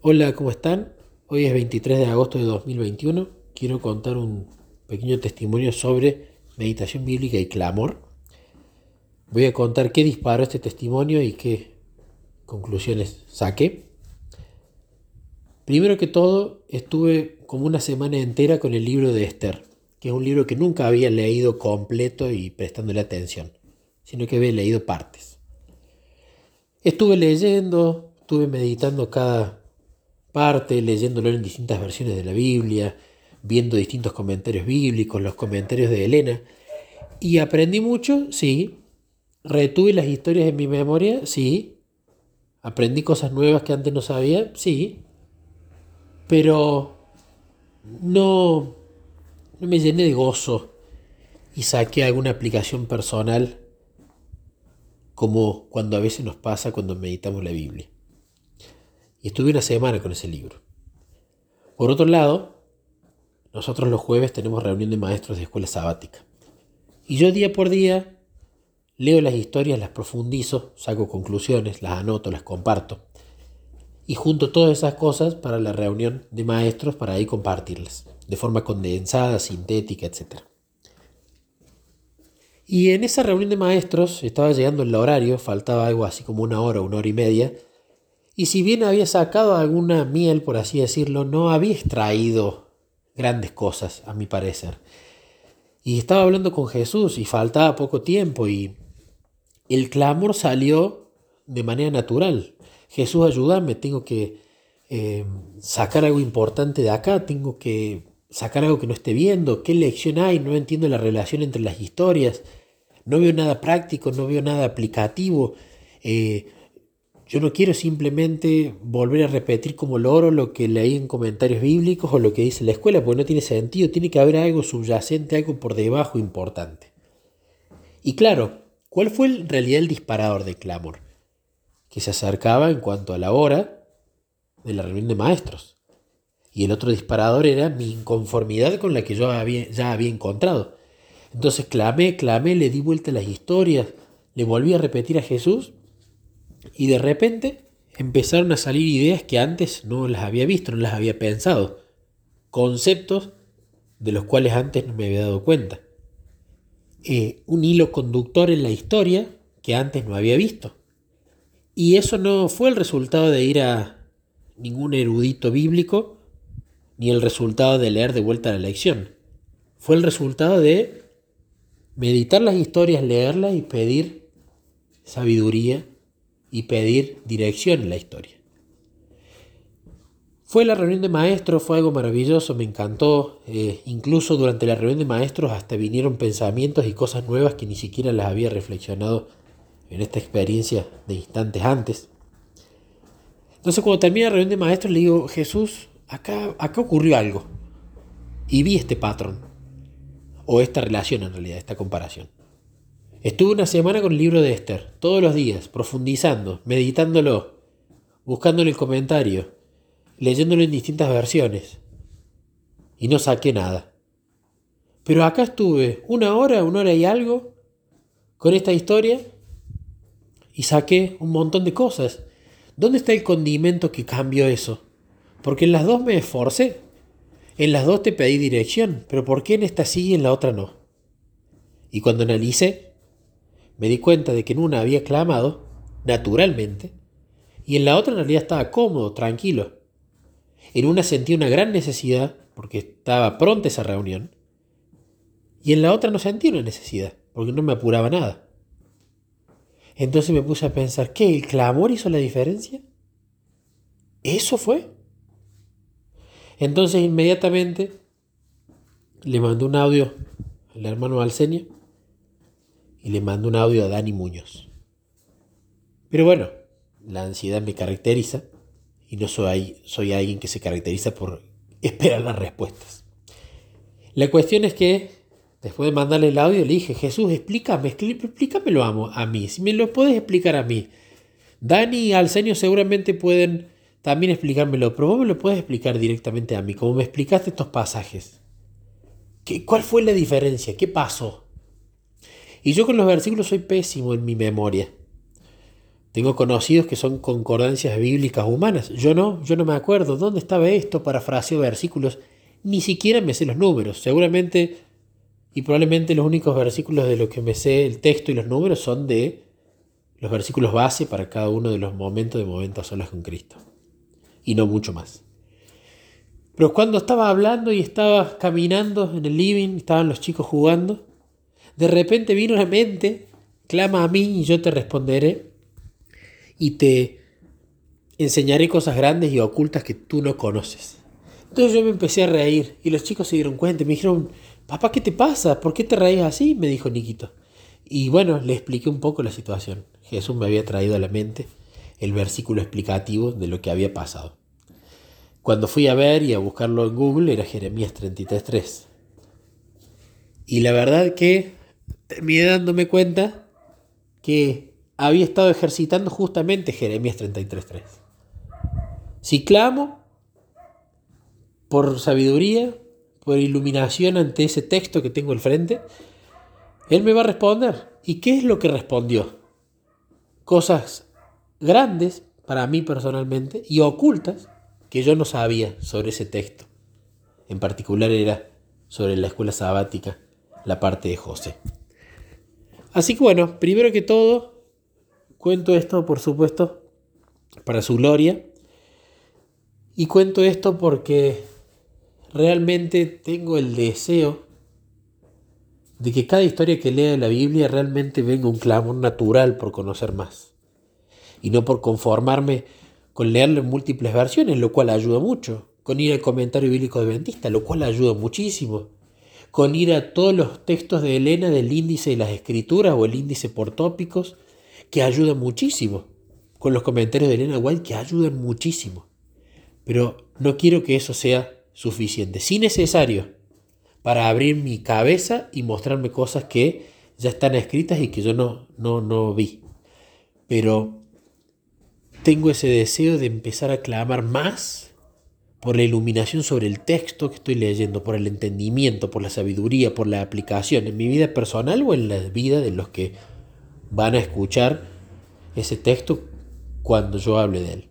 Hola, ¿cómo están? Hoy es 23 de agosto de 2021. Quiero contar un pequeño testimonio sobre meditación bíblica y clamor. Voy a contar qué disparó este testimonio y qué conclusiones saqué. Primero que todo, estuve como una semana entera con el libro de Esther, que es un libro que nunca había leído completo y prestándole atención, sino que había leído partes. Estuve leyendo, estuve meditando cada parte, leyéndolo en distintas versiones de la Biblia, viendo distintos comentarios bíblicos, los comentarios de Elena, y aprendí mucho, sí, retuve las historias en mi memoria, sí, aprendí cosas nuevas que antes no sabía, sí, pero no, no me llené de gozo y saqué alguna aplicación personal como cuando a veces nos pasa cuando meditamos la Biblia y estuve una semana con ese libro. Por otro lado, nosotros los jueves tenemos reunión de maestros de escuela sabática. Y yo día por día leo las historias, las profundizo, saco conclusiones, las anoto, las comparto. Y junto todas esas cosas para la reunión de maestros para ahí compartirlas, de forma condensada, sintética, etc. Y en esa reunión de maestros estaba llegando el horario, faltaba algo así como una hora, una hora y media, y si bien había sacado alguna miel, por así decirlo, no había extraído grandes cosas, a mi parecer. Y estaba hablando con Jesús y faltaba poco tiempo y el clamor salió de manera natural. Jesús, ayúdame, tengo que eh, sacar algo importante de acá, tengo que sacar algo que no esté viendo, qué lección hay, no entiendo la relación entre las historias, no veo nada práctico, no veo nada aplicativo. Eh, yo no quiero simplemente volver a repetir como loro lo que leí en comentarios bíblicos o lo que dice la escuela, porque no tiene sentido, tiene que haber algo subyacente, algo por debajo importante. Y claro, ¿cuál fue en realidad el disparador de clamor? Que se acercaba en cuanto a la hora de la reunión de maestros. Y el otro disparador era mi inconformidad con la que yo había, ya había encontrado. Entonces clamé, clamé, le di vuelta a las historias, le volví a repetir a Jesús y de repente empezaron a salir ideas que antes no las había visto, no las había pensado. Conceptos de los cuales antes no me había dado cuenta. Eh, un hilo conductor en la historia que antes no había visto. Y eso no fue el resultado de ir a ningún erudito bíblico, ni el resultado de leer de vuelta la lección. Fue el resultado de meditar las historias, leerlas y pedir sabiduría y pedir dirección en la historia. Fue la reunión de maestros, fue algo maravilloso, me encantó. Eh, incluso durante la reunión de maestros hasta vinieron pensamientos y cosas nuevas que ni siquiera las había reflexionado en esta experiencia de instantes antes. Entonces cuando termina la reunión de maestros le digo, Jesús, acá, acá ocurrió algo. Y vi este patrón, o esta relación en realidad, esta comparación. Estuve una semana con el libro de Esther, todos los días, profundizando, meditándolo, buscándole el comentario, leyéndolo en distintas versiones. Y no saqué nada. Pero acá estuve una hora, una hora y algo, con esta historia, y saqué un montón de cosas. ¿Dónde está el condimento que cambió eso? Porque en las dos me esforcé. En las dos te pedí dirección, pero ¿por qué en esta sí y en la otra no? Y cuando analicé, me di cuenta de que en una había clamado, naturalmente, y en la otra en realidad estaba cómodo, tranquilo. En una sentí una gran necesidad, porque estaba pronta esa reunión, y en la otra no sentí una necesidad, porque no me apuraba nada. Entonces me puse a pensar, ¿qué? ¿El clamor hizo la diferencia? ¿Eso fue? Entonces inmediatamente le mandé un audio al hermano Alcenio y le mando un audio a Dani Muñoz. Pero bueno, la ansiedad me caracteriza y no soy, soy alguien que se caracteriza por esperar las respuestas. La cuestión es que después de mandarle el audio le dije, Jesús, explícame, explícamelo a, mí, si me lo puedes explicar a mí. Dani y Alcenio seguramente pueden también explicármelo, pero vos me lo puedes explicar directamente a mí, como me explicaste estos pasajes. ¿Qué, ¿Cuál fue la diferencia? ¿Qué pasó? Y yo con los versículos soy pésimo en mi memoria. Tengo conocidos que son concordancias bíblicas humanas. Yo no, yo no me acuerdo. ¿Dónde estaba esto? Parafraseo versículos. Ni siquiera me sé los números. Seguramente y probablemente los únicos versículos de los que me sé el texto y los números son de los versículos base para cada uno de los momentos de momentos solos con Cristo. Y no mucho más. Pero cuando estaba hablando y estaba caminando en el living, estaban los chicos jugando, de repente vino la mente, clama a mí y yo te responderé y te enseñaré cosas grandes y ocultas que tú no conoces. Entonces yo me empecé a reír y los chicos se dieron cuenta y me dijeron, papá, ¿qué te pasa? ¿Por qué te reís así? Me dijo Niquito. Y bueno, le expliqué un poco la situación. Jesús me había traído a la mente el versículo explicativo de lo que había pasado. Cuando fui a ver y a buscarlo en Google era Jeremías 33.3. Y la verdad que terminé dándome cuenta que había estado ejercitando justamente Jeremías 33.3. Si clamo por sabiduría, por iluminación ante ese texto que tengo al frente, Él me va a responder. ¿Y qué es lo que respondió? Cosas grandes para mí personalmente y ocultas que yo no sabía sobre ese texto. En particular era sobre la escuela sabática, la parte de José. Así que bueno, primero que todo, Cuento esto, por supuesto, para su gloria. Y cuento esto porque realmente tengo el deseo de que cada historia que lea la Biblia realmente venga un clamor natural por conocer más. Y no por conformarme con leerlo en múltiples versiones, lo cual ayuda mucho. Con ir al comentario bíblico adventista, lo cual ayuda muchísimo. Con ir a todos los textos de Elena del índice de las escrituras o el índice por tópicos, que ayudan muchísimo, con los comentarios de Elena White que ayudan muchísimo. Pero no quiero que eso sea suficiente, sí necesario, para abrir mi cabeza y mostrarme cosas que ya están escritas y que yo no, no, no vi. Pero tengo ese deseo de empezar a clamar más por la iluminación sobre el texto que estoy leyendo, por el entendimiento, por la sabiduría, por la aplicación en mi vida personal o en la vida de los que van a escuchar ese texto cuando yo hable de él.